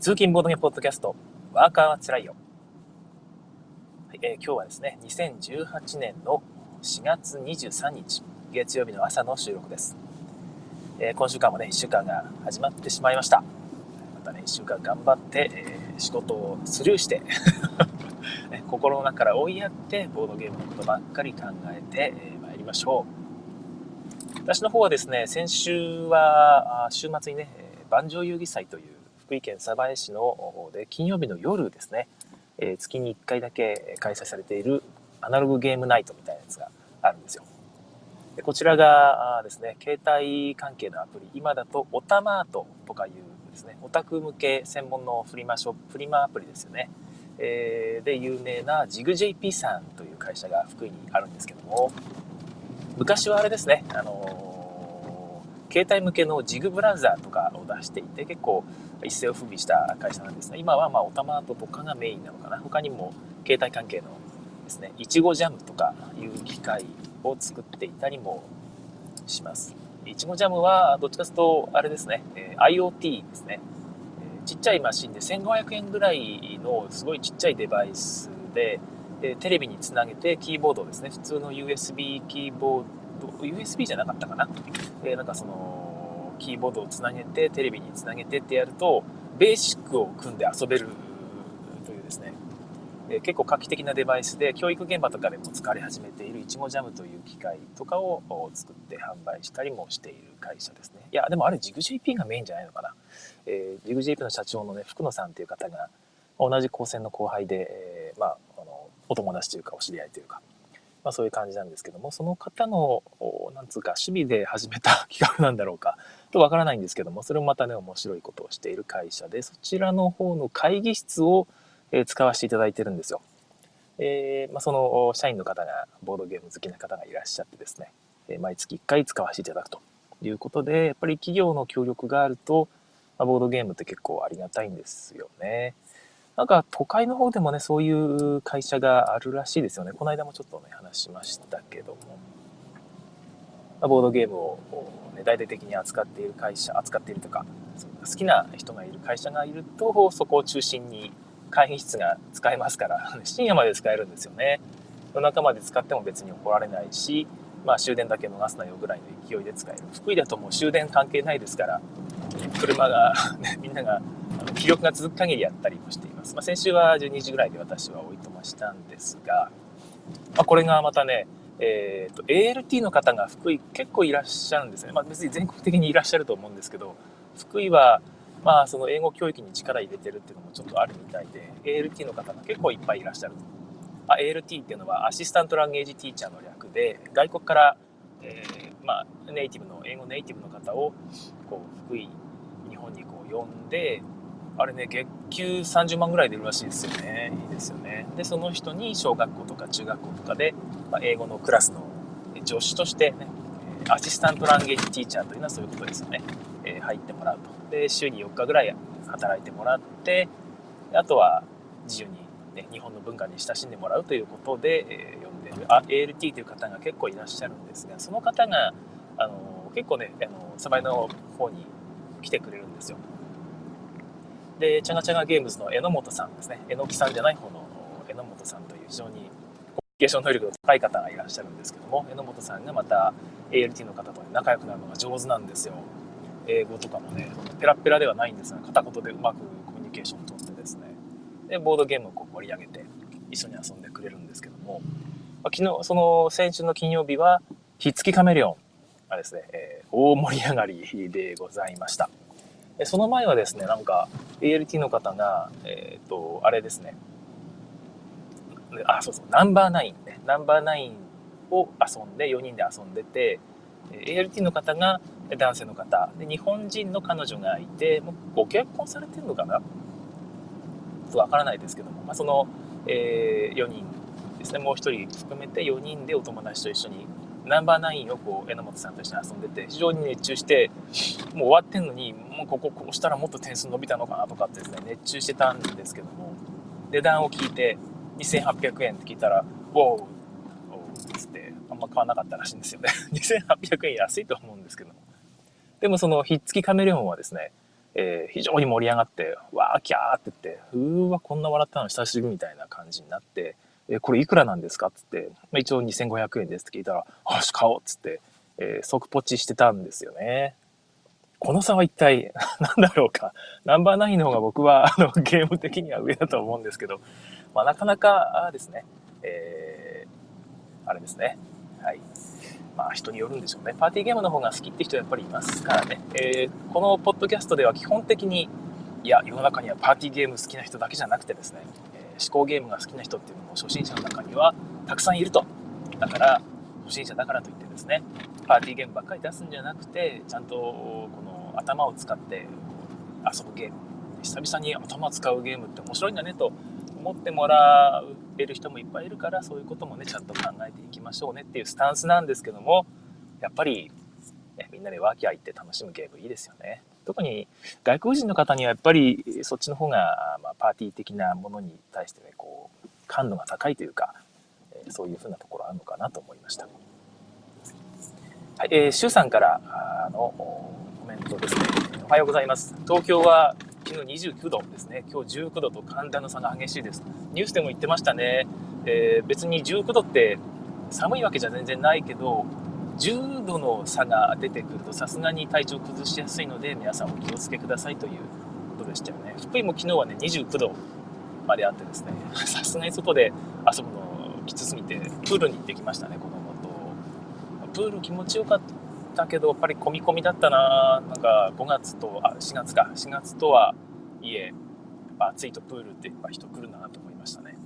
通勤ボードゲームポッドキャスト、ワーカーはつらいよ。はいえー、今日はですね、2018年の4月23日、月曜日の朝の収録です。えー、今週間もね、1週間が始まってしまいました。またね、1週間頑張って、えー、仕事をスルーして 心の中から追いやって、ボードゲームのことばっかり考えて、えー、りましょう。私の方はですね、先週は、週末にね、万丈遊戯祭という福井県鯖江市の方で金曜日の夜ですね、えー、月に1回だけ開催されているアナログゲームナイトみたいなやつがあるんですよ。でこちらがですね、携帯関係のアプリ、今だとオタマートとかいうですね、オタク向け専門のフリマショップ、フリマアプリですよね。えー、で、有名なジグ JP さんという会社が福井にあるんですけども、昔はあれですね、あの携帯向けのジグブラウザーとかを出していて結構一世を風靡した会社なんですが今はまあオタマートとかがメインなのかな。他にも携帯関係のですねいちごジャムとかいう機械を作っていたりもします。いちごジャムはどっちかというとあれですね、IoT ですね、ちっちゃいマシンで1500円ぐらいのすごいちっちゃいデバイスでテレビにつなげてキーボードですね。普通の USB キーボード USB じゃなかったかな？えー、なんかその、キーボードをつなげて、テレビにつなげてってやると、ベーシックを組んで遊べるというですね、えー、結構画期的なデバイスで、教育現場とかでも使われ始めているいちごジャムという機械とかを作って販売したりもしている会社ですね。いや、でもあれジグ JP がメインじゃないのかな？えー、ジグ JP の社長のね、福野さんという方が、同じ高専の後輩で、えー、まあ、あの、お友達というか、お知り合いというか、まあ、そういう感じなんですけども、その方の、なんつうか、趣味で始めた企画なんだろうか、とわからないんですけども、それもまたね、面白いことをしている会社で、そちらの方の会議室を、え使わせていただいてるんですよ。えー、まあ、その社員の方が、ボードゲーム好きな方がいらっしゃってですね、え毎月1回使わせていただくということで、やっぱり企業の協力があると、まあ、ボードゲームって結構ありがたいんですよね。なんか都会の方でもね、そういう会社があるらしいですよね。この間もちょっとね、話しましたけども。まあ、ボードゲームを、ね、大々的に扱っている会社、扱っているとか、好きな人がいる会社がいると、そこを中心に会議室が使えますから、深夜まで使えるんですよね。夜中まで使っても別に怒られないし、まあ終電だけ逃すなよぐらいの勢いで使える。福井だともう終電関係ないですから、車が、みんなが気力が続く限りやったりもしています。まあ、先週は12時ぐらいで私はおいとましたんですが、まあ、これがまたね、えーと、ALT の方が福井結構いらっしゃるんですね。まあ、別に全国的にいらっしゃると思うんですけど、福井は、まあ、その英語教育に力入れてるっていうのもちょっとあるみたいで、ALT の方が結構いっぱいいらっしゃると。あ ALT っていうのはアシスタントランゲージティーチャーの略で、外国から、えー、まあ、ネイティブの、英語ネイティブの方を、こう、福井、日本にこう呼んで、あれね、月給30万ぐらい出るらしいですよね。いいですよね。で、その人に小学校とか中学校とかで、まあ、英語のクラスの助手としてね、アシスタントランゲージティーチャーというのはそういうことですよね。えー、入ってもらうと。で、週に4日ぐらい働いてもらって、あとは自由に、ね、日本の文化に親しんでもらうということで、えー、呼んでる、あ、ALT という方が結構いらっしゃるんですが、その方が、あの、結構ね、あの、サバイの方に来てくれるんですよ。で、チャガチャガゲームズの榎本さんですね。榎木さんじゃない方の榎本さんという非常にコミュニケーション能力の高い方がいらっしゃるんですけども、榎本さんがまた ALT の方と仲良くなるのが上手なんですよ。英語とかもね、ペラペラではないんですが、片言でうまくコミュニケーションをとってですね、で、ボードゲームをこう盛り上げて一緒に遊んでくれるんですけども、まあ、昨日、その先週の金曜日は、ひっつきカメレオンがですね、えー、大盛り上がりでございました。その前はですね、なんか ALT の方が、えっ、ー、と、あれですね、あ、そうそう、ナンバーナインね、ナンバーナインを遊んで、4人で遊んでて、ALT の方が男性の方、で日本人の彼女がいて、もうご結婚されてるのかな？とわからないですけども、まあ、その、えー、4人ですね、もう1人含めて4人でお友達と一緒にナンバーナインをこう榎本さんと一緒に遊んでて非常に熱中してもう終わってんのにもうこここうしたらもっと点数伸びたのかなとかってですね熱中してたんですけども値段を聞いて2800円って聞いたら「ウォー!」っつってあんま買わなかったらしいんですよね 2800円安いと思うんですけどもでもそのひっつきカメレオンはですねえー、非常に盛り上がって、わーキャーって言って、うーわ、こんな笑ったの久しぶりみたいな感じになって、えー、これいくらなんですか？っつって、まあ、一応2500円ですって聞いたら、よし、買おうっつって、えー、即ポチしてたんですよね。この差は一体 何だろうか。ナンバーナインの方が僕はあのゲーム的には上だと思うんですけど、まあ、なかなかですね、えー、あれですね。はい。まあ人によるんでしょうね。パーティーゲームの方が好きって人はやっぱりいますからね。えー、このポッドキャストでは基本的に、いや、世の中にはパーティーゲーム好きな人だけじゃなくてですね、思考ゲームが好きな人っていうのも初心者の中にはたくさんいると。だから、初心者だからといってですね、パーティーゲームばっかり出すんじゃなくて、ちゃんとこの頭を使って遊ぶゲーム、久々に頭使うゲームって面白いんだねと思ってもらえる人もいっぱいいるからそういうこともねちゃんと考えていきましょうねっていうスタンスなんですけどもやっぱり、ね、みんなでワーキャー行って楽しむゲームいいですよね特に外国人の方にはやっぱりそっちの方が、まあ、パーティー的なものに対してねこう感度が高いというか、えそういうふうなところあるのかなと思いましたはい、えー、シュウさんからあのコメントですねおはようございます東京は昨日29度ですね。今日19度と寒暖の差が激しいです。ニュースでも言ってましたね。えー、別に19度って寒いわけじゃ全然ないけど、10度の差が出てくるとさすがに体調崩しやすいので皆さんお気をつけくださいということでしたよね。福井も昨日はね、29度まであってですね、さすがに外で遊ぶのきつすぎて、プールに行ってきましたね、子供と。プール気持ちよかった。たけど、やっぱり込み込みだったななんか5月と、あ、4月か。4月とはいえ、暑いとプールってやっぱ人来るなと思いましたね。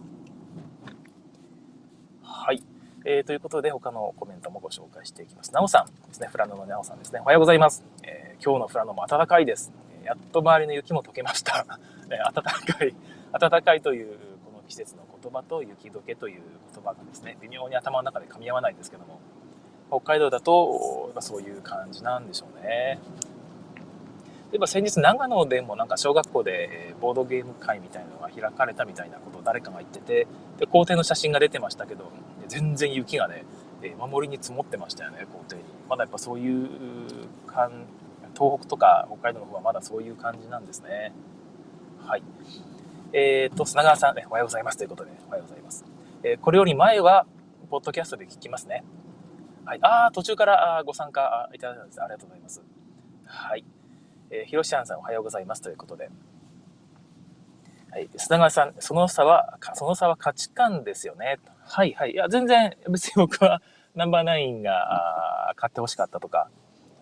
はい。えー、ということで、他のコメントもご紹介していきます。なおさんですね。富良野のなおさんですね。おはようございます。えー、今日の富良野も暖かいです。やっと周りの雪も溶けました。えー、暖かい、暖かいというこの季節の言葉と雪解けという言葉がですね、微妙に頭の中で噛み合わないんですけども、北海道だと、まそういう感じなんでしょうね。例えば先日長野でもなんか小学校でボードゲーム会みたいなのが開かれたみたいなことを誰かが言ってて、で、校庭の写真が出てましたけど、全然雪がね、守りに積もってましたよね、校庭に。まだやっぱそういう感、東北とか北海道の方はまだそういう感じなんですね。はい。えっ、ー、と、砂川さん、おはようございますということで、おはようございます。えー、これより前は、ポッドキャストで聞きますね。はい。ああ、途中からご参加いただいたんです。ありがとうございます。はい。えー、ひろしあんさんおはようございますということで。はい。砂川さん、その差は、その差は価値観ですよね。はいはい。いや、全然、別に僕はナンバーナインが買ってほしかったとか、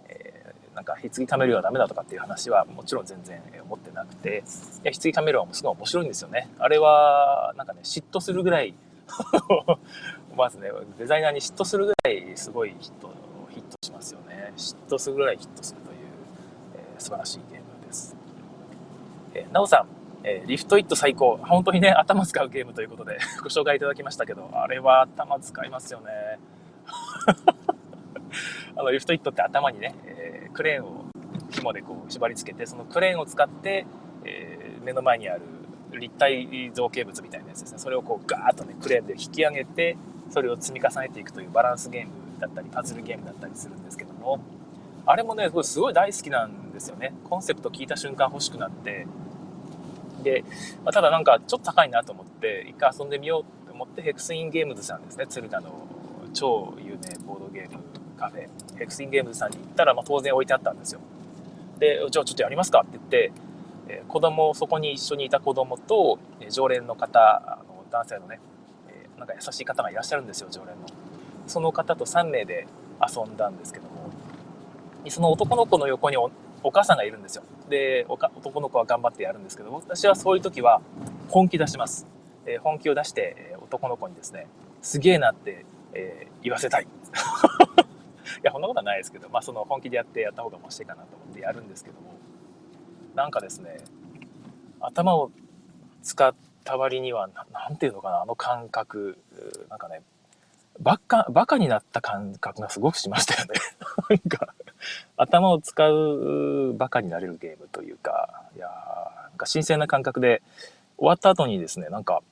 えー、なんか、ひつぎカメルはダメだとかっていう話はもちろん全然思ってなくて、いや、ひつぎカメルはすごい面白いんですよね。あれは、なんかね、嫉妬するぐらい まずね、デザイナーに嫉妬するぐらいすごいヒット、ヒットしますよね。嫉妬するぐらいヒットする、素晴らしいゲームです。えー、なおさん、えー、リフトイット最高。本当にね、頭使うゲームということで ご紹介いただきましたけど、あれは頭使いますよね。あの、リフトイットって頭にね、えー、クレーンを紐でこう縛り付けて、そのクレーンを使って、え、目の前にある立体造形物みたいなやつですね。それをこうガーッとね、クレーンで引き上げて、それを積み重ねていくというバランスゲームだったり、パズルゲームだったりするんですけども、あれもね、すごい大好きなんですよね。コンセプト聞いた瞬間欲しくなって、で、まあ、ただなんかちょっと高いなと思って、一回遊んでみようと思って、ヘクスインゲームズさんですね、敦賀の超有名ボードゲームカフェ、ヘクスインゲームズさんに行ったら、まあ、当然置いてあったんですよ。で、じゃあちょっとやりますかって言って、え子供、そこに一緒にいた子供と、え常連の方、あの男性のね、えなんか優しい方がいらっしゃるんですよ、常連の。その方と3名で遊んだんですけど、その男の子の横にお母さんがいるんですよ。で、男の子は頑張ってやるんですけど、私はそういう時は本気出します。え本気を出して、え男の子にですね、すげえなって、えー、言わせたい。いや、そんなことはないですけど、まあ、その本気でやってやった方がマシかなと思ってやるんですけども、なんかですね、頭を使った割には、なんていうのかな、あの感覚、なんかね、バカ、バカになった感覚がすごくしましたよね。なんか、頭を使うバカになれるゲームというか、いやなんか新鮮な感覚で、終わった後にですね、なんか、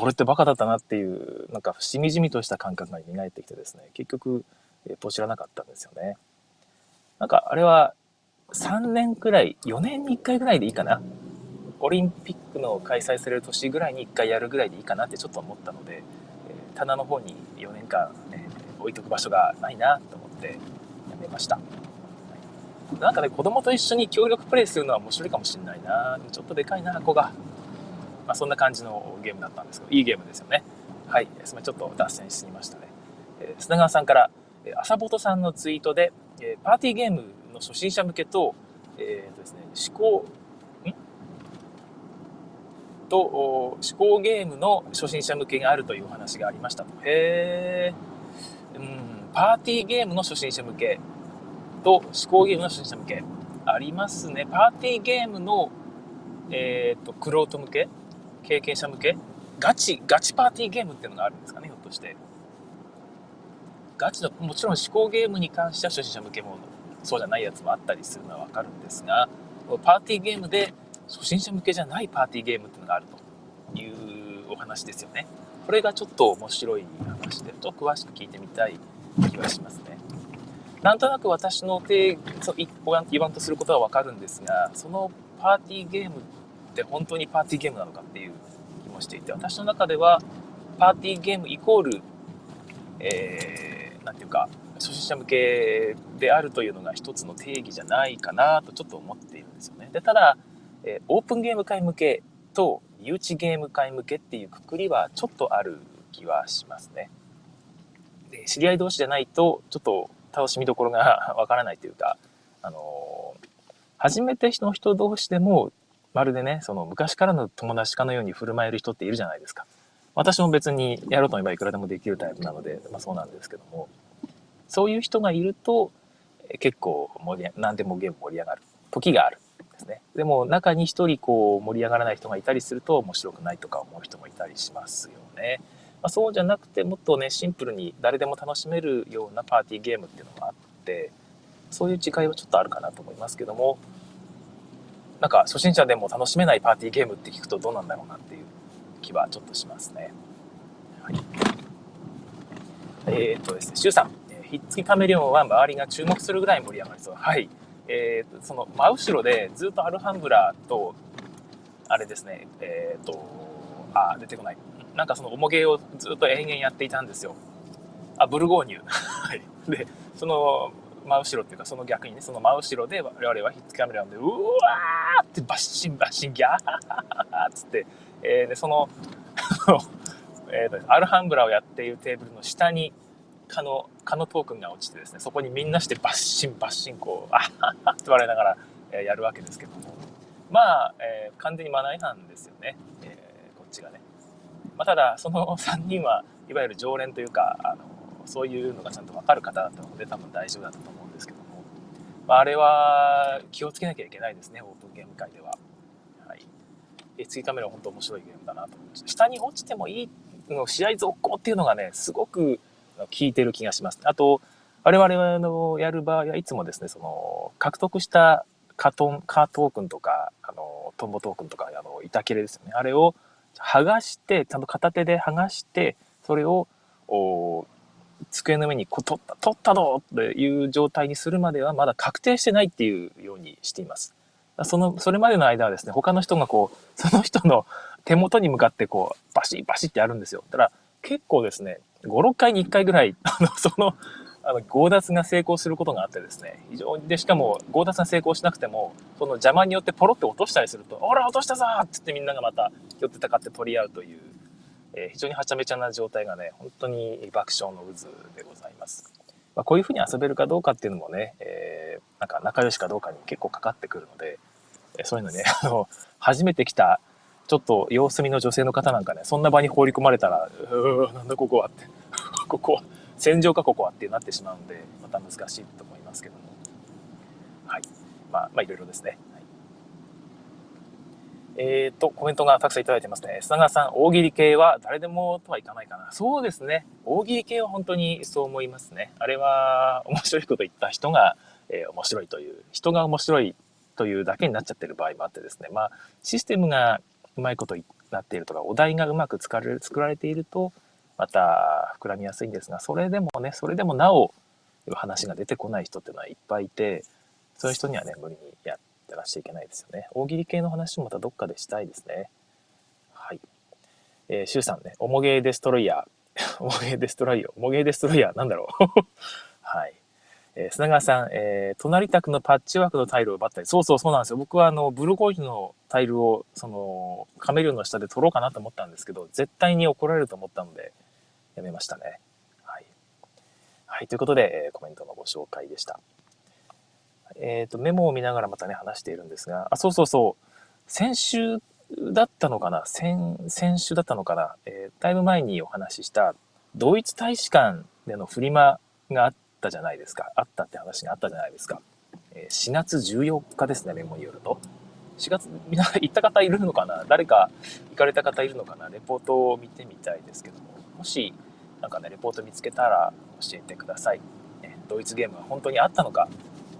俺ってバカだったなっていう、なんかしみじみとした感覚が蘇ってきてですね、結局、えポチらなかったんですよね。なんか、あれは、3年くらい、4年に1回ぐらいでいいかな？オリンピックの開催される年ぐらいに1回やるぐらいでいいかなってちょっと思ったので、え、棚の方に4年間、ね、置いとく場所がないなと思ってやめました。なんかね、子供と一緒に協力プレイするのは面白いかもしれないな。ちょっとでかいな、子が。まあ、そんな感じのゲームだったんですけど、いいゲームですよね。はい。すみません、ちょっと脱線しすぎましたね。えー、砂川さんから、えー、朝ぼとさんのツイートで、えー、パーティーゲームの初心者向けと、えーとですね、思考、ん？と、思考ゲームの初心者向けがあるというお話がありましたと。へー。うん、パーティーゲームの初心者向けと思考ゲームの初心者向け？ありますね。パーティーゲームの、えっ、ー、と、クロート向け？経験者向け？ガチ、ガチパーティーゲームっていうのがあるんですかね、ひょっとして。ガチの、もちろん思考ゲームに関しては初心者向けもそうじゃないやつもあったりするのはわかるんですが、パーティーゲームで初心者向けじゃないパーティーゲームっていうのがあるというお話ですよね。これがちょっと面白い話で、と詳しく聞いてみたい気はしますね。なんとなく私の定言わんとすることはわかるんですが、そのパーティーゲームって本当にパーティーゲームなのかっていう気もしていて、私の中ではパーティーゲームイコール、えー、なんていうか、初心者向けであるというのが一つの定義じゃないかなとちょっと思っているんですよね。で、ただ、えー、オープンゲーム会向けと誘致ゲーム会向けっていうくくりはちょっとある気はしますね。で知り合い同士じゃないとちょっと楽しみどころがわからないというか、あの、初めての人同士でもまるでね、その昔からの友達かのように振る舞える人っているじゃないですか。私も別にやろうと思えばいくらでもできるタイプなので、まあそうなんですけども、そういう人がいると、結構盛り何でもゲーム盛り上がる時があるですね。でも中に一人こう盛り上がらない人がいたりすると面白くないとか思う人もいたりしますよね。まあ、そうじゃなくてもっとねシンプルに誰でも楽しめるようなパーティーゲームっていうのがあってそういう違いはちょっとあるかなと思いますけどもなんか初心者でも楽しめないパーティーゲームって聞くとどうなんだろうなっていう気はちょっとしますね。はい、えー、っとですね、シュウさん、ひっつきカメレオンは周りが注目するぐらい盛り上がりそう。はい。えー、その真後ろでずっとアルハンブラと、あれですね、えー、っと、あ、出てこない。なんかその重げをずっと延々やっていたんですよ。あ、ブルゴーニュ。はい。で、その真後ろっていうか、その逆にね、その真後ろで我々はヒッツカメラで、うわーってバッシンバッシンギャーっ つって、えー、で、その えーと、アルハンブラをやっているテーブルの下に、蚊の、蚊のトークンが落ちてですね、そこにみんなしてバッシンバッシンこう、あははって笑いながら、えー、やるわけですけども。まあ、えー、完全にマナー違反ですよね。えー、こっちがね。まあ、ただ、その 3人はいわゆる常連というか、あの、そういうのがちゃんとわかる方だったので、多分大丈夫だったと思うんですけども。まあ、あれは気をつけなきゃいけないですね、オープンゲーム界では。はい。次カメラは本当面白いゲームだなと思いました。下に落ちてもいいの試合続行っていうのがね、すごく効いてる気がします。あと、我々のやる場合はいつもですね、その、獲得したカトン、カートークンとか、あの、トンボトークンとか、あの、板切れですよね。あれを剥がして、ちゃんと片手で剥がして、それを、お机の上にこう取った、取ったぞっていう状態にするまではまだ確定してないっていうようにしています。その、それまでの間はですね、他の人がこう、その人の手元に向かってこう、バシッバシッってやるんですよ。だから結構ですね、5、6回に1回ぐらい、あの、その、あの、強奪が成功することがあってですね、非常に、で、しかも、強奪が成功しなくても、その邪魔によってポロって落としたりすると、ほら、落としたぞーって言ってみんながまた、寄ってたかって取り合うという、えー、非常にはちゃめちゃな状態がね、本当に爆笑の渦でございます。まあ、こういうふうに遊べるかどうかっていうのもね、えー、なんか仲良しかどうかに結構かかってくるので、えー、そういうのね、あの、初めて来たちょっと様子見の女性の方なんかね、そんな場に放り込まれたら、うーなんだここはって、ここは、戦場かここはってなってしまうんで、また難しいと思いますけども。はい。まあ、まあ、いろいろですね。はい、えっ、ー、と、コメントがたくさんいただいてますね。砂川さん、大喜利系は誰でもとはいかないかな。そうですね。大喜利系は本当にそう思いますね。あれは、面白いこと言った人が、えー、面白いという、人が面白いというだけになっちゃってる場合もあってですね。まあ、システムがうまいことになっているとか、お題がうまく作られ作られていると、また膨らみやすいんですが、それでもね、それでもなお、話が出てこない人っていうのはいっぱいいて、そういう人にはね、無理にやってらしちゃいけないですよね。大喜利系の話もまたどっかでしたいですね。はい。えー、シュウさんね、おもげデストロイヤー。おもげデストロイヤー。おもげデストロイヤー、なんだろう。はい。えー、砂川さん、えー、隣宅のパッチワークのタイルを奪ったり、そうそうそうなんですよ。僕はあの、ブルゴージュのタイルを、その、カメリオンの下で取ろうかなと思ったんですけど、絶対に怒られると思ったので、やめましたね。はい。はい、ということで、え、コメントのご紹介でした。えっ、ー、と、メモを見ながらまたね、話しているんですが、あ、そうそうそう、先週だったのかな？先、先週だったのかな？えー、だいぶ前にお話しした、ドイツ大使館でのフリマがあっ、たじゃないですか。あったって話があったじゃないですか。え4月14日ですね、メモによると。4月、みんな行った方いるのかな？誰か行かれた方いるのかな？レポートを見てみたいですけども。もし、なんかね、レポート見つけたら教えてください。ね、ドイツゲームは本当にあったのか、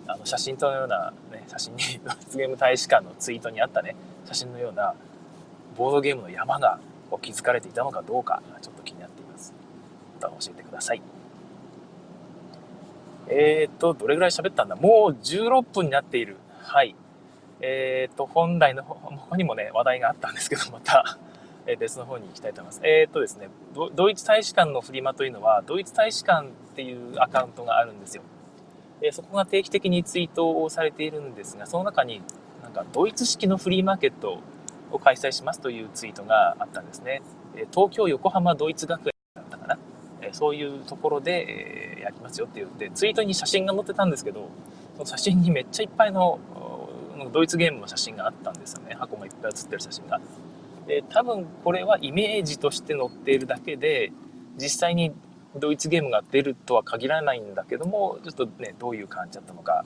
あの写真とのような、ね、写真に、ドイツゲーム大使館のツイートにあったね、写真のような、ボードゲームの山が築かれていたのかどうか、ちょっと気になっています。また教えてください。えっ、と、どれぐらい喋ったんだ？もう16分になっている。はい。えっ、と、本来の他にもね、話題があったんですけど、また、え別の方に行きたいと思います。えっ、とですね、ドイツ大使館のフリマというのは、ドイツ大使館っていうアカウントがあるんですよ。えそこが定期的にツイートをされているんですが、その中に、なんか、ドイツ式のフリーマーケットを開催しますというツイートがあったんですね。え東京横浜ドイツ学園だったかな。えそういうところで、えやりますよって言って、ツイートに写真が載ってたんですけど、その写真にめっちゃいっぱいのドイツゲームの写真があったんですよね。箱もいっぱい写ってる写真が。で、多分これはイメージとして載っているだけで、実際にドイツゲームが出るとは限らないんだけども、ちょっとね、どういう感じだったのか、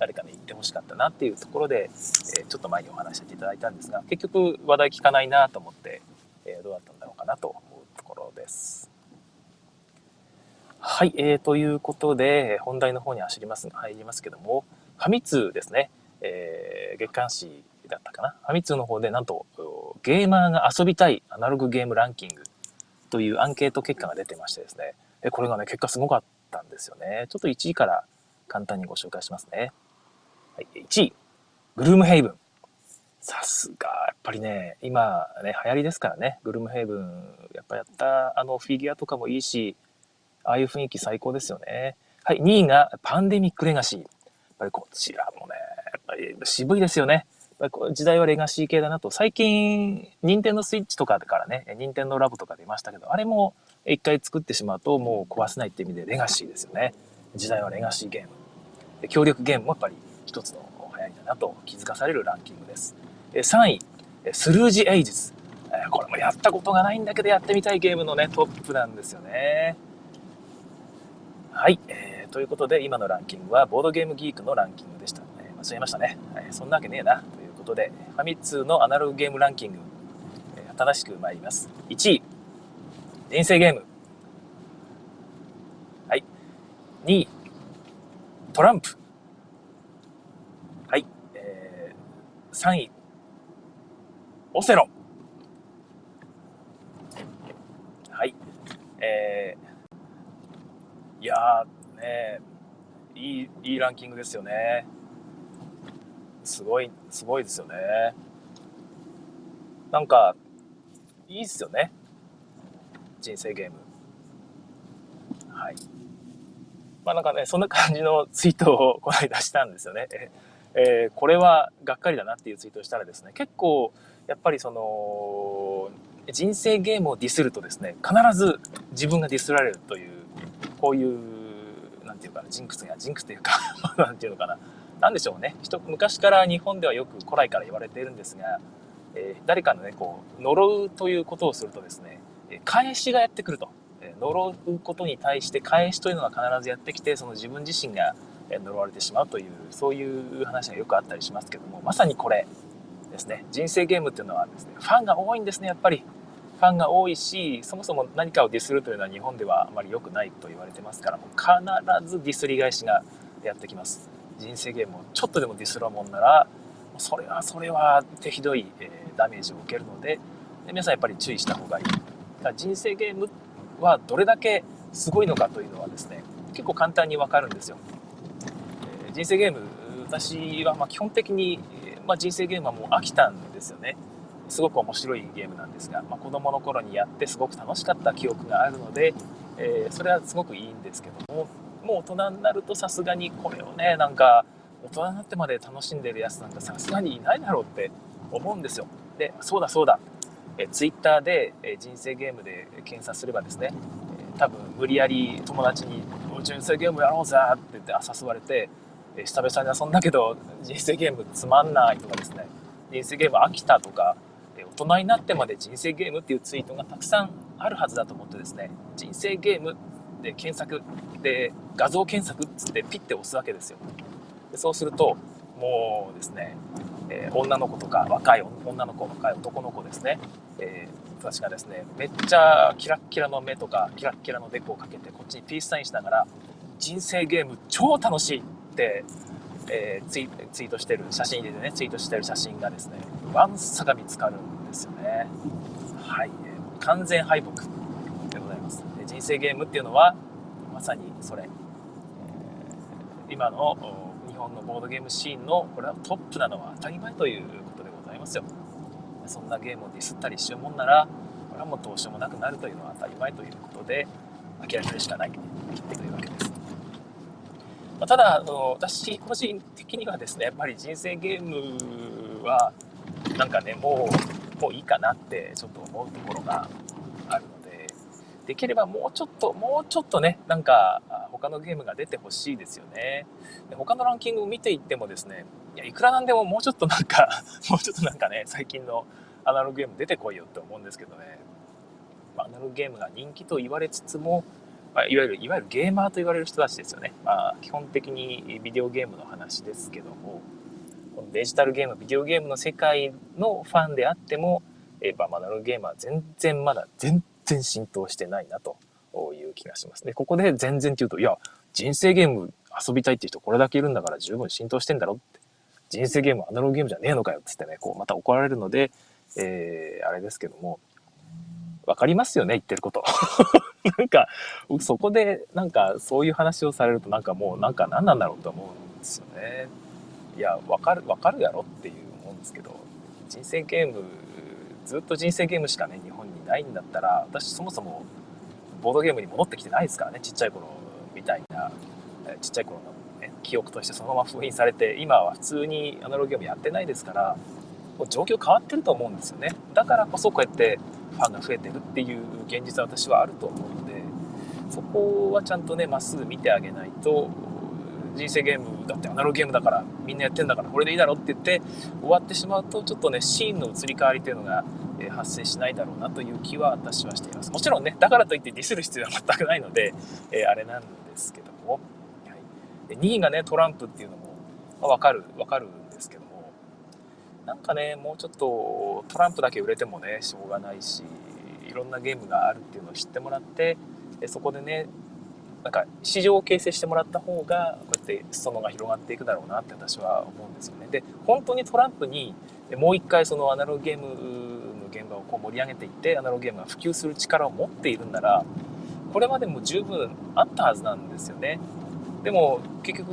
誰かに言ってほしかったなっていうところで、えちょっと前にお話しさせていただいたんですが、結局話題聞かないなと思って、えどうだったんだろうかなと思うところです。はい、えー、ということで、本題の方に走ります、入りますけども、ファミ通ですね、えー、月刊誌だったかな。ファミ通の方で、なんと、ゲーマーが遊びたいアナログゲームランキングというアンケート結果が出てましてですね、これがね、結果すごかったんですよね。ちょっと1位から簡単にご紹介しますね。はい、1位、グルームヘイブン。さすが、やっぱりね、今ね、流行りですからね、グルームヘイブン、やっぱやったあのフィギュアとかもいいし、ああいう雰囲気最高ですよね。はい、2位がパンデミックレガシー。やっぱりこちらもね、やっぱり渋いですよね。時代はレガシー系だなと。最近、任天堂スイッチとかからね、任天堂ラボとか出ましたけど、あれも一回作ってしまうともう壊せないって意味でレガシーですよね。時代はレガシーゲーム。協力ゲームもやっぱり一つの流行りだなと気づかされるランキングです。3位、スルージエイジズ。これもやったことがないんだけどやってみたいゲームのね、トップなんですよね。はい、えー、ということで今のランキングはボードゲームギークのランキングでした。え、間違えましたね、はい。そんなわけねえな。ということで、ファミ通のアナログゲームランキング、えー、正しく参ります。1位、人生ゲーム。はい。2位、トランプ。はい。えー、3位、オセロ。はい。えー、いやーねいい、いいランキングですよね。すごい、すごいですよね。なんか、いいっすよね。人生ゲーム。はい。まあなんかね、そんな感じのツイートをこの間したんですよね。えー、これはがっかりだなっていうツイートをしたらですね、結構、やっぱりその、人生ゲームをディスるとですね、必ず自分がディスられるというこういう、なんていうかな、ジンクスが、ジンクスというか なんていうのかな。なんでしょうね。昔から日本ではよく古来から言われているんですが、えー、誰かのね、こう、呪うということをするとですね、返しがやってくると。呪うことに対して返しというのが必ずやってきて、その自分自身が呪われてしまうという、そういう話がよくあったりしますけども、まさにこれですね。人生ゲームっていうのはですね、ファンが多いんですね、やっぱり。ファンが多いしそもそも何かをディスるというのは日本ではあまり良くないと言われてますからもう必ずディスり返しがやってきます人生ゲームをちょっとでもディスるもんならそれはそれは手ひどい、えダメージを受けるのでで皆さんやっぱり注意した方がいいだから人生ゲームはどれだけすごいのかというのはですね結構簡単にわかるんですよ、え人生ゲーム私はま基本的に、まあ、人生ゲームはもう飽きたんですよね。すごく面白いゲームなんですが、まあ、子供の頃にやってすごく楽しかった記憶があるので、えー、それはすごくいいんですけどももう大人になるとさすがにこれをねなんか大人になってまで楽しんでるやつなんかさすがにいないだろうって思うんですよ。でそうだそうだ。え Twitter で、え人生ゲームで検索すればですね、え多分無理やり友達に「人生ゲームやろうぜ」って言って誘われて、え久々に遊んだけど人生ゲームつまんないとかですね。人生ゲーム飽きたとか、え大人になってまで人生ゲームっていうツイートがたくさんあるはずだと思ってですね人生ゲームで検索で画像検索っつってピッて押すわけですよ。でそうするともうですね、えー、女の子とか若い女の子若い男の子ですね、えー、私がですねめっちゃキラッキラの目とかキラッキラのデコをかけてこっちにピースサインしながら人生ゲーム超楽しいって、えー、ツイツイートしてる写真入れてねツイートしてる写真がですねわんさか見つかるんですよね。はい、えー、完全敗北。人生ゲームっていうのはまさにそれ、今の日本のボードゲームシーンのこれはトップなのは当たり前ということでございますよ。そんなゲームをディスったりしようもんならこれはもうどうしようもなくなるというのは当たり前ということで諦めるしかない。というわけです、ま、ただ私個人的にはですねやっぱり人生ゲームはなんかねもうもういいかなってちょっと思うところができればもうちょっともうちょっとねなんか他のゲームが出てほしいですよね。で他のランキングを見ていってもですね、いや、いくらなんでももうちょっとなんか もうちょっとなんかね、最近のアナログゲーム出てこいよって思うんですけどね。アナログゲームが人気と言われつつも、まあ、いわゆる、いわゆるゲーマーと言われる人たちですよね。まあ、基本的にビデオゲームの話ですけども、このデジタルゲーム、ビデオゲームの世界のファンであっても、えー、まあ、アナログゲームは全然まだ全然浸透してないなという気がしますね。ここで全然って言うと、いや、人生ゲーム遊びたいっていう人これだけいるんだから十分浸透してんだろって。人生ゲームアナログゲームじゃねえのかよっつってね、こうまた怒られるので、えー、あれですけども、わかりますよね、言ってること。なんか、僕そこでなんかそういう話をされるとなんかもうなんか何なんだろうと思うんですよね。いや、わかる、わかるやろっていう思うんですけど、人生ゲーム、ずっと人生ゲームしかね、日本ないんだったら、私そもそもボードゲームに戻ってきてないですからねちっちゃい頃みたいなちっちゃい頃の、ね、記憶としてそのまま封印されて今は普通にアナログゲームやってないですからもう状況変わってると思うんですよね。だからこそこうやってファンが増えてるっていう現実は私はあると思うのでそこはちゃんとねまっすぐ見てあげないと人生ゲームだってアナログゲームだからみんなやってんだからこれでいいだろって言って終わってしまうとちょっとねシーンの移り変わりというのが発生しないだろうなという気は私はしています。もちろんね、だからといってディスる必要は全くないので、えあれなんですけども、はい、で2位がね、トランプっていうのも、まあ、分かる、分かるんですけども、なんかね、もうちょっとトランプだけ売れてもね、しょうがないし、いろんなゲームがあるっていうのを知ってもらって、そこでね、なんか市場を形成してもらった方がこうやって裾野が広がっていくだろうなって私は思うんですよね。で本当にトランプにもう一回そのアナログゲーム現場をこう盛り上げていってアナログゲームが普及する力を持っているんならこれまでも十分あったはずなんですよね。でも結局、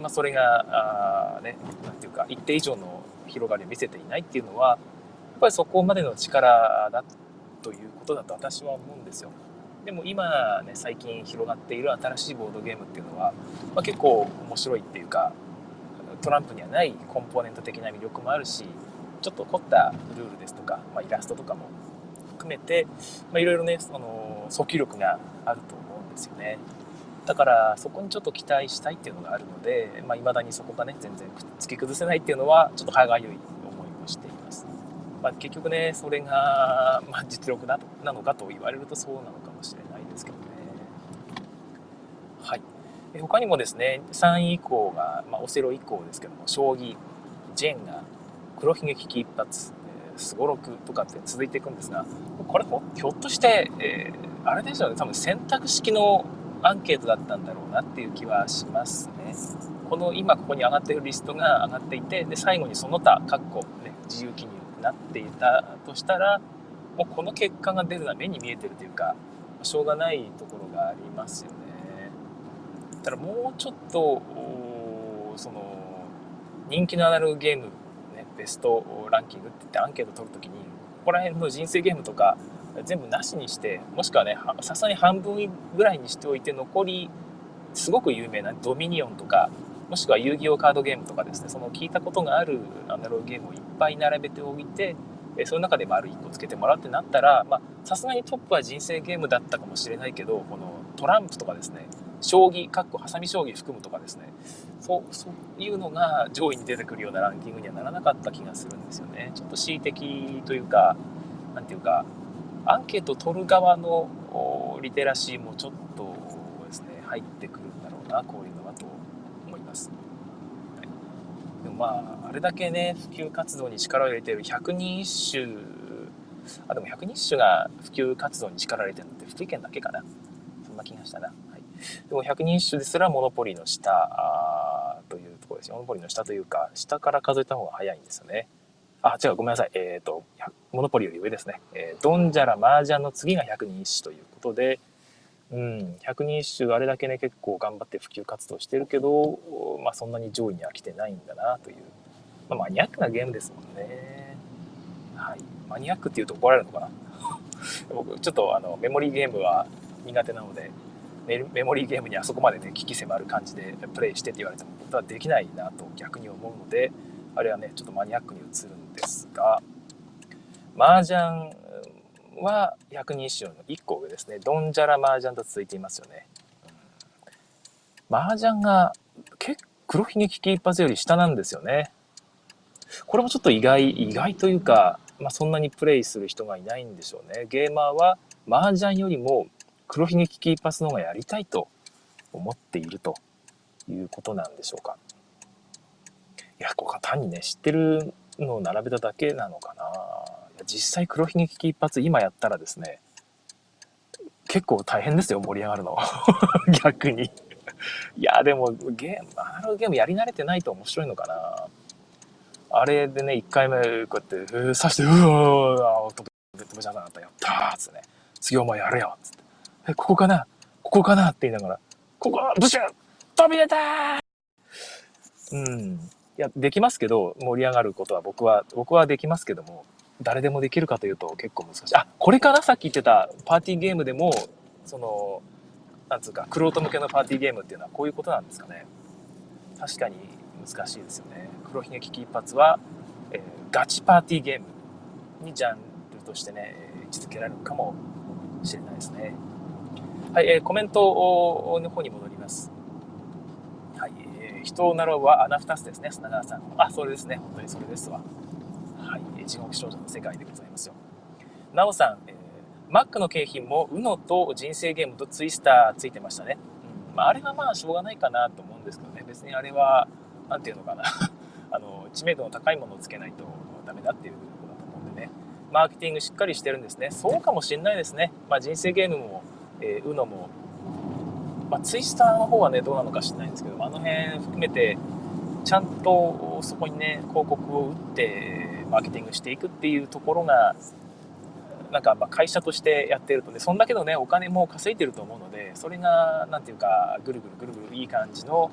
まあ、それがあねなんていうか一定以上の広がりを見せていないっていうのはやっぱりそこまでの力だということだと私は思うんですよ。でも今ね最近広がっている新しいボードゲームっていうのは、まあ、結構面白いっていうかトランプにはないコンポーネント的な魅力もあるしちょっと凝ったルールですとか、まあ、イラストとかも含めて、まあ、いろいろねその訴求力があると思うんですよね。だからそこにちょっと期待したいっていうのがあるのでいまあ、未だにそこがね全然突き崩せないっていうのはちょっと歯がゆい思いをしています、まあ、結局ねそれが、まあ、実力ななのかと言われるとそうなのかもしれないですけどね。はい。他にもですね3位以降が、まあ、オセロ以降ですけども将棋ジェンガ黒ひげ危機一髪すごろくとかって続いていくんですがこれひょっとして、えー、あれでしょうね。多分選択式のアンケートだったんだろうなっていう気はしますね。この今ここに上がってるリストが上がっていてで最後にその他括弧、ね、自由記入になっていたとしたらもうこの結果が出るのは目に見えてるというかしょうがないところがありますよね。ただもうちょっとその人気のアナログゲーム、ベストランキングって言ってアンケート取るときにここら辺の人生ゲームとか全部なしにしてもしくはねさすがに半分ぐらいにしておいて残りすごく有名なドミニオンとかもしくは遊戯王カードゲームとかですねその聞いたことがあるアナログゲームをいっぱい並べておいてその中で丸1個つけてもらうってなったらさすがにトップは人生ゲームだったかもしれないけどこのトランプとかですね将棋かっこハサミ将棋含むとかですねそうそういうのが上位に出てくるようなランキングにはならなかった気がするんですよね。ちょっと恣意的というか何ていうかアンケート取る側のリテラシーもちょっとですね入ってくるんだろうなこういうのはと思います、はい、でもまああれだけね普及活動に力を入れてる百人一首あでも百人一首が普及活動に力を入れてるのって福井県だけかな。な気がしたな、はい、でも百人一首ですらモノポリの下あというところですよモノポリの下というか下から数えた方が早いんですよねあ、違う、ごめんなさい。えっ、ー、と、モノポリより上ですね。えー、ドンジャラ、マージャンの次が百人一首ということで、うん、百人一首あれだけね、結構頑張って普及活動してるけど、まあそんなに上位には来てないんだなという、まあ、マニアックなゲームですもんね。はい。マニアックって言うと怒られるのかな 僕、ちょっとあの、メモリーゲームは苦手なので、メモリーゲームにあそこまでね、危機迫る感じでプレイしてって言われても僕はできないなと逆に思うので、あれはね、ちょっとマニアックに移るんですが、麻雀は百人一首の1個上ですね。ドンジャラ麻雀と続いていますよね。うん、麻雀が結黒ひげ危機一発より下なんですよね。これもちょっと意外、意外というか、まあ、そんなにプレイする人がいないんでしょうね。ゲーマーは麻雀よりも黒ひげ危機一発の方がやりたいと思っているということなんでしょうか。いや、ここは単にね、知ってるのを並べただけなのかな。実際黒ひげ危機一発今やったらですね、結構大変ですよ、盛り上がるの。逆に。いや、でもゲーム、あのゲームやり慣れてないと面白いのかな。あれでね、1回目こうやって、刺して、うわー、飛べ、飛べちゃったった、やったーっつってね、次お前やれよっつって。え、ここかな？ここかな？って言いながら、ここ、ブシュッ飛び出たーうん。いや、できますけど、盛り上がることは僕は、僕はできますけども、誰でもできるかというと結構難しい。あ、これかな？さっき言ってたパーティーゲームでも、その、なんつうか、クロート向けのパーティーゲームっていうのはこういうことなんですかね。確かに難しいですよね。黒ひげ危機一発は、えー、ガチパーティーゲームにジャンルとしてね、位置づけられるかもしれないですね。はい、えー、コメントの方に戻ります。はい、えー人を習うは穴二つですね、砂川さん。あ、それですね。本当にそれですわ。はい。地獄少女の世界でございますよ。なおさん、えー、Mac の景品も UNO と人生ゲームとツイスターついてましたね。うん。まあ、あれはまあ、しょうがないかなと思うんですけどね。別にあれは、なんていうのかな。あの、知名度の高いものをつけないとダメだっていうことだと思うんでね。マーケティングしっかりしてるんですね。そうかもしれないですね。まあ、人生ゲームも、えー、UNO もまあ、ツイスターの方はね、どうなのか知らないんですけど、あの辺含めて、ちゃんとそこにね、広告を打って、マーケティングしていくっていうところが、なんかま会社としてやってるとね、そんだけのね、お金も稼いでると思うので、それが、なんていうか、ぐるぐるぐるぐるいい感じの、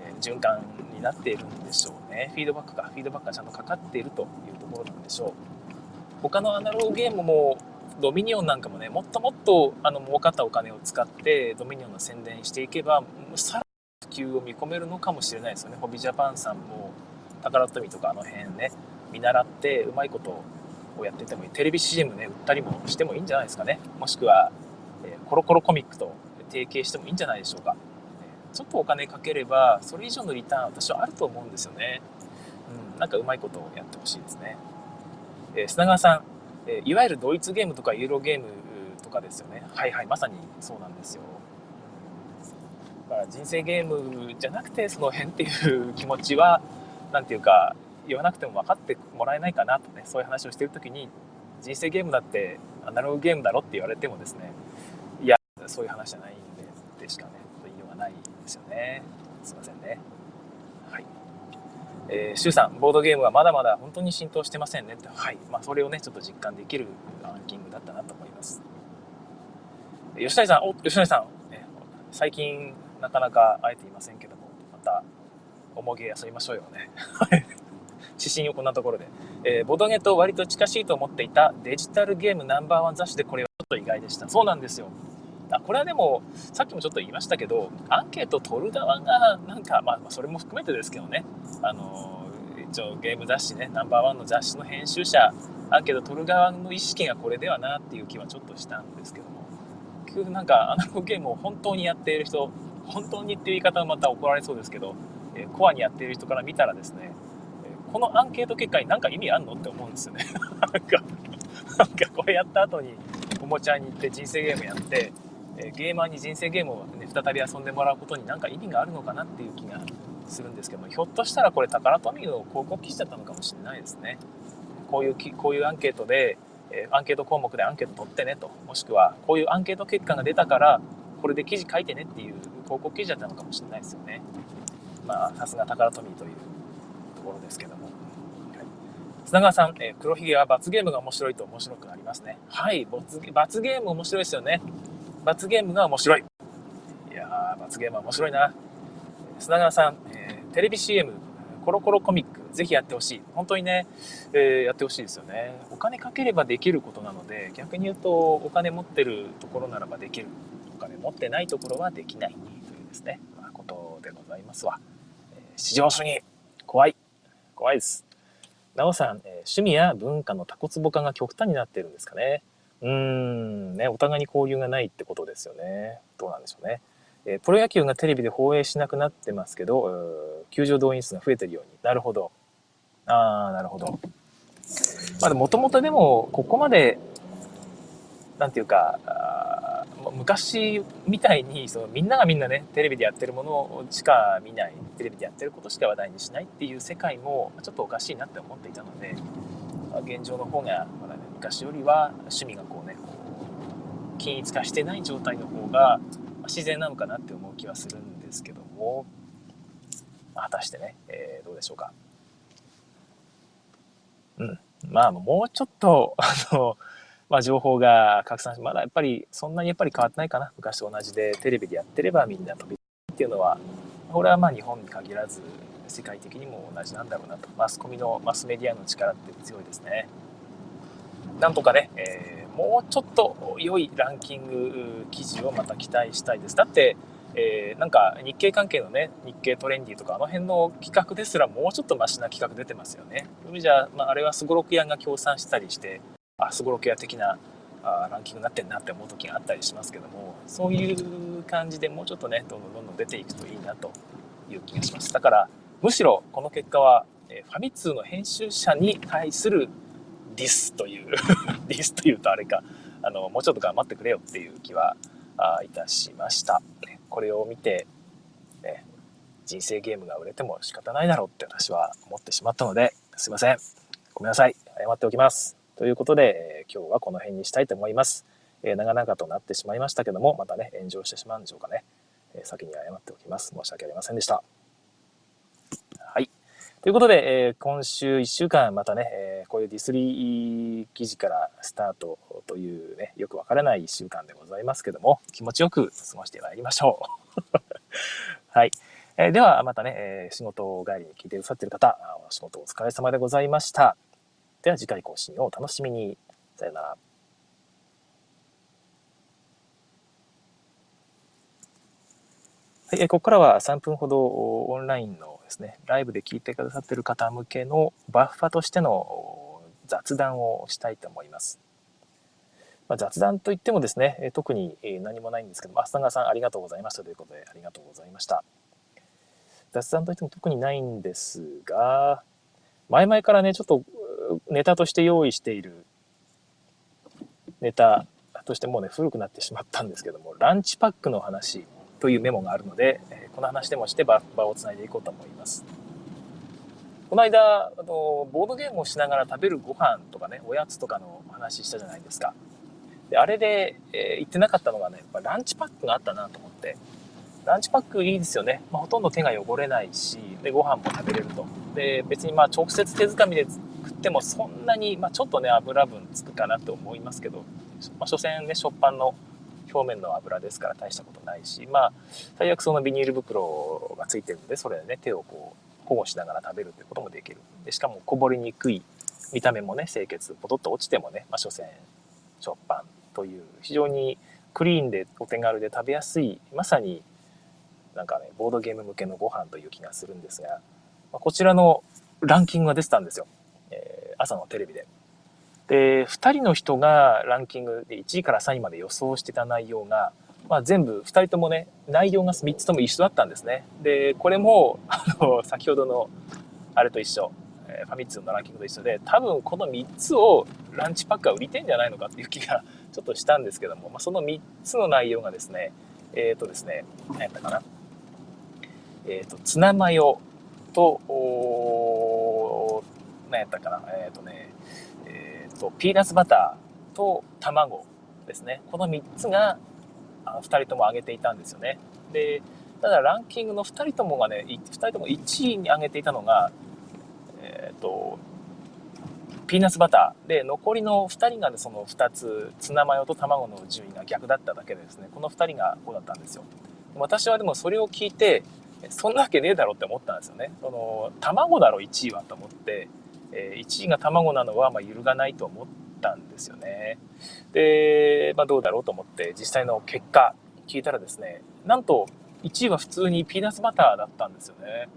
え循環になっているんでしょうね。フィードバックか、フィードバックがちゃんとかかっているというところなんでしょう。他のアナログゲームもドミニオンなんかもね、もっともっとあの儲かったお金を使ってドミニオンの宣伝していけば、さらに普及を見込めるのかもしれないですよね。ホビジャパンさんも、宝富とかあの辺ね、見習ってうまいことをやっててもいい。テレビ CM ね、売ったりもしてもいいんじゃないですかね。もしくは、えー、コロコロコミックと提携してもいいんじゃないでしょうか。ちょっとお金かければ、それ以上のリターン私はあると思うんですよね。うん、なんかうまいことをやってほしいですね。えー、砂川さん、いわゆるドイツゲームとかユーロゲームとかですよね。はいはい、まさにそうなんですよ。だから人生ゲームじゃなくてその辺っていう気持ちは、何て言うか、言わなくても分かってもらえないかなとね、そういう話をしてる時に、人生ゲームだってアナログゲームだろって言われてもですね、いや、そういう話じゃないんで、でしかね、言いようがないですよね。すいませんねはい。えー、シュウさん、ボードゲームはまだまだ本当に浸透してませんねって。はい。まあ、それをね、ちょっと実感できるランキングだったなと思います。吉谷さん、お、吉谷さん、ね、最近なかなか会えていませんけども、またおもげ遊びましょうよね。指針をこんなところで。えー、ボドゲと割と近しいと思っていたデジタルゲームナンバーワン雑誌でこれはちょっと意外でした。そうなんですよ。あこれはでも、さっきもちょっと言いましたけど、アンケート取る側が、なんか、まあ、それも含めてですけどね、あの一応ゲーム雑誌ね、ナンバーワンの雑誌の編集者、アンケート取る側の意識がこれではなっていう気はちょっとしたんですけども、結局なんかアナログゲームを本当にやっている人、本当にっていう言い方はまた怒られそうですけど、えコアにやっている人から見たらですね、このアンケート結果に何か意味あんのって思うんですよね。なんか、なんかこれやった後におもちゃに行って人生ゲームやって、えゲーマーに人生ゲームを、ね、再び遊んでもらうことに何か意味があるのかなっていう気がするんですけどもひょっとしたらこれ宝富の広告記事だったのかもしれないですね。こういうこういうアンケートで、えアンケート項目でアンケート取ってねともしくはこういうアンケート結果が出たからこれで記事書いてねっていう広告記事だったのかもしれないですよね。まあさすが宝富というところですけども。砂川さん、え、黒ひげは罰ゲームが面白いと面白くなりますね。はい、罰ゲーム面白いですよね。罰ゲームが面白い。いやー、罰ゲームは面白いな。砂川さん、えー、テレビ CM、コロコロコミック、ぜひやってほしい。本当にね、えー、やってほしいですよね。お金かければできることなので、逆に言うと、お金持ってるところならばできる。お金持ってないところはできないというですね、まあ、ことでございますわ。えー、市場主義、怖い。怖いです。なおさん、えー、趣味や文化のタコツボ化が極端になっているんですかね。うーん、ね、お互いに交流がないってことですよね。どうなんでしょうね。えー、プロ野球がテレビで放映しなくなってますけど、球場動員数が増えてるように。なるほど。ああ、なるほど。まあ、もともとでも、ここまで、なんていうか、昔みたいにそのみんながみんなねテレビでやってるものしか見ないテレビでやってることしか話題にしないっていう世界もちょっとおかしいなって思っていたので現状の方がまだ、ね、昔よりは趣味がこうねこう均一化してない状態の方が自然なのかなって思う気はするんですけども果たしてね、えー、どうでしょうか。うん。まあ、もうちょっと、あの、まあ、情報が拡散し、まだやっぱり、そんなにやっぱり変わってないかな。昔と同じで、テレビでやってればみんな飛びっていうのは、これはまあ日本に限らず、世界的にも同じなんだろうなと。マスコミの、マスメディアの力って強いですね。なんとかね、えー、もうちょっと良いランキング記事をまた期待したいです。だって、えー、なんか日経関係のね、日経トレンディとかあの辺の企画ですらもうちょっとマシな企画出てますよね。そういう意味じゃ、まあ、あれはすごろく屋が協賛したりして、あ、すごろく屋的なあランキングになってんなって思う時があったりしますけども、そういう感じでもうちょっとね、どんどんどんどん出ていくといいなという気がします。だから、むしろこの結果は、えファミ通の編集者に対するディスという ディスというとあれか、あの、もうちょっと頑張ってくれよっていう気はいたしました。これを見て、ね、人生ゲームが売れても仕方ないだろうって私は思ってしまったので、すいません。ごめんなさい。謝っておきます。ということで、え、今日はこの辺にしたいと思います。え、長々となってしまいましたけども、またね、炎上してしまうんでしょうかね。え、先に謝っておきます。申し訳ありませんでした。ということで、えー、今週1週間またね、えー、こういうディスリー記事からスタートというね、よくわからない1週間でございますけども、気持ちよく過ごしてまいりましょう。はい。えー、では、またね、えー、仕事帰りに聞いてくださっている方、お仕事お疲れ様でございました。では次回更新をお楽しみに。さよなら。はい、ここからは3分ほどオンラインのですね、ライブで聞いてくださってる方向けのバッファとしての雑談をしたいと思います。まあ、雑談といってもですね、特に何もないんですけども、浅川さんありがとうございましたということで、ありがとうございました。雑談といっても特にないんですが、前々からね、ちょっとネタとして用意しているネタとしてもうね、古くなってしまったんですけども、ランチパックの話というメモがあるので、この話でもして場をつないでいこうと思います。この間、あの、ボードゲームをしながら食べるご飯とかね、おやつとかの話したじゃないですか。で、あれで、えー、言ってなかったのがね、やっぱランチパックがあったなと思って。ランチパックいいですよね。まあ、ほとんど手が汚れないし、で、ご飯も食べれると。で、別にまあ直接手づかみで食ってもそんなに、まあ、ちょっとね、油分つくかなと思いますけど、まあ、所詮ね、食パンの表面の油ですから大したことないし、まあ、最悪そのビニール袋がついてるので、それでね、手をこう、保護しながら食べるということもできる。でしかもこぼれにくい見た目もね、清潔、ポトッと落ちてもね、まあ、所詮、食パンという非常にクリーンでお手軽で食べやすい、まさになんかね、ボードゲーム向けのご飯という気がするんですが、まあ、こちらのランキングが出てたんですよ。えー、朝のテレビで。で、2人の人がランキングで1位から3位まで予想してた内容が、まあ、全部2人ともね、内容が3つとも一緒だったんですね。で、これも、あの、先ほどのあれと一緒、ファミ通のランキングと一緒で、多分この3つをランチパックは売りてんじゃないのかっていう気が ちょっとしたんですけども、まあ、その3つの内容がですね、えっ、ー、とですね、何やったかな。えっ、ー、と、ツナマヨと、お何やったかな。えっ、ー、とね、と、ピーナッツバターと卵ですね。この3つが、2人とも挙げていたんですよね。で、ただランキングの2人ともがね、2人とも1位に挙げていたのが、えっ、と、ピーナッツバターで残りの2人が、ね、その2つツナマヨと卵の順位が逆だっただけでですねこの2人がこうだったんですよ私はでもそれを聞いてそんなわけねえだろって思ったんですよねその卵だろ1位はと思って、えー、1位が卵なのはまあ揺るがないと思ったんですよねで、まあ、どうだろうと思って実際の結果聞いたらですねなんと1位は普通にピーナッツバターだったんですよね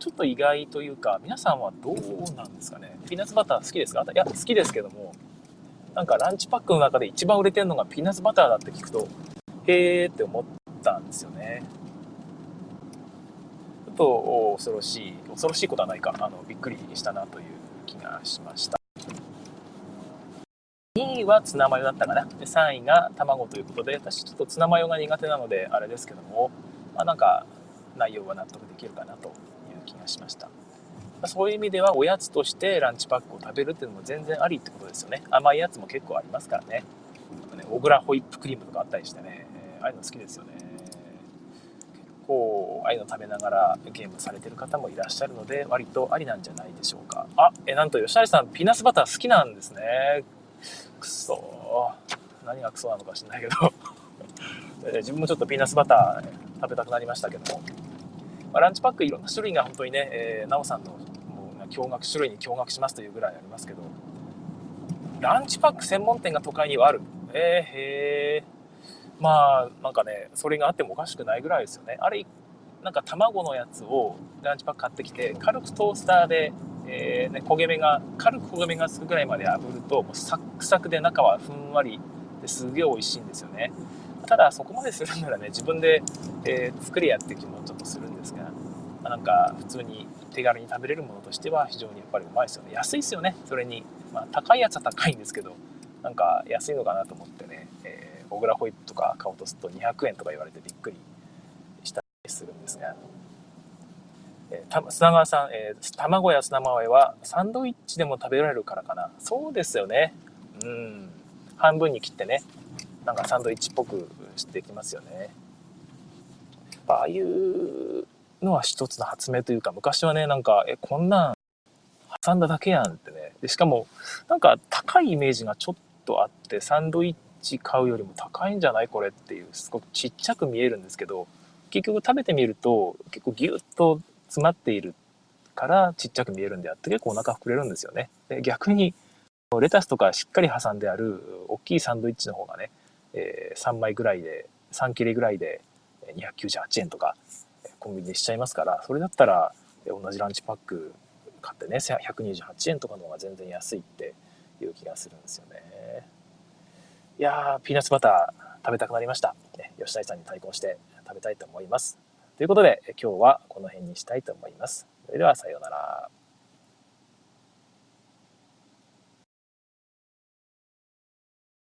ちょっと意外というか、皆さんはどうなんですかね。ピーナッツバター好きですか？いや、好きですけども、なんかランチパックの中で一番売れてるのがピーナッツバターだって聞くと、へーって思ったんですよね。ちょっと恐ろしい、恐ろしいことはないか、あの、びっくりしたなという気がしました。2位はツナマヨだったかな。で、3位が卵ということで、私ちょっとツナマヨが苦手なので、あれですけども、まあなんか、内容は納得できるかなという気がしました。そういう意味ではおやつとしてランチパックを食べるっていうのも全然ありってことですよね。甘いやつも結構ありますからね。ね小倉ホイップクリームとかあったりしてね、ああいうの好きですよね。結構ああいうの食べながらゲームされてる方もいらっしゃるので割とありなんじゃないでしょうか。あ、えなんと吉成さんピーナッツバター好きなんですね。くそ何がクソなのか知んないけど 自分もちょっとピーナッツバター、食べたくなりましたけども。まあ、ランチパックいろんな種類が本当にね、えー、なおさんのもう驚愕種類に驚愕しますというぐらいありますけどランチパック専門店が都会にはあるえー、へえまあなんかねそれがあってもおかしくないぐらいですよね。あれなんか卵のやつをランチパック買ってきて軽くトースターで、えーね、焦げ目が軽く焦げ目がつくぐらいまで炙るともうサックサクで中はふんわりですげえ美味しいんですよね。ただそこまでするならね自分で、えー、作れやって気もちょっとするんですが、まあ、なんか普通に手軽に食べれるものとしては非常にやっぱりうまいですよね。安いですよねそれに、まあ、高いやつは高いんですけどなんか安いのかなと思ってね、えー、小倉ホイップとか買おうとすると200円とか言われてびっくりしたりするんですが、えー、砂川さん、えー、卵や砂豆はサンドイッチでも食べられるからかな。そうですよね。うん。半分に切ってね。なんかサンドイッチっぽくしてきますよね。ああいうのは一つの発明というか昔はねなんかえこんなん挟んだだけやんってね。でしかもなんか高いイメージがちょっとあってサンドイッチ買うよりも高いんじゃないこれっていうすごくちっちゃく見えるんですけど結局食べてみると結構ギュッと詰まっているからちっちゃく見えるんであって結構お腹膨れるんですよね。で逆にレタスとかしっかり挟んである大きいサンドイッチの方がねえー、3枚ぐらいで、3切れぐらいで298円とか、コンビニでしちゃいますから、それだったら同じランチパック買ってね、128円とかの方が全然安いっていう気がするんですよね。いやー、ピーナッツバター食べたくなりました。ね、吉田さんに対抗して食べたいと思います。ということで、今日はこの辺にしたいと思います。それではさようなら。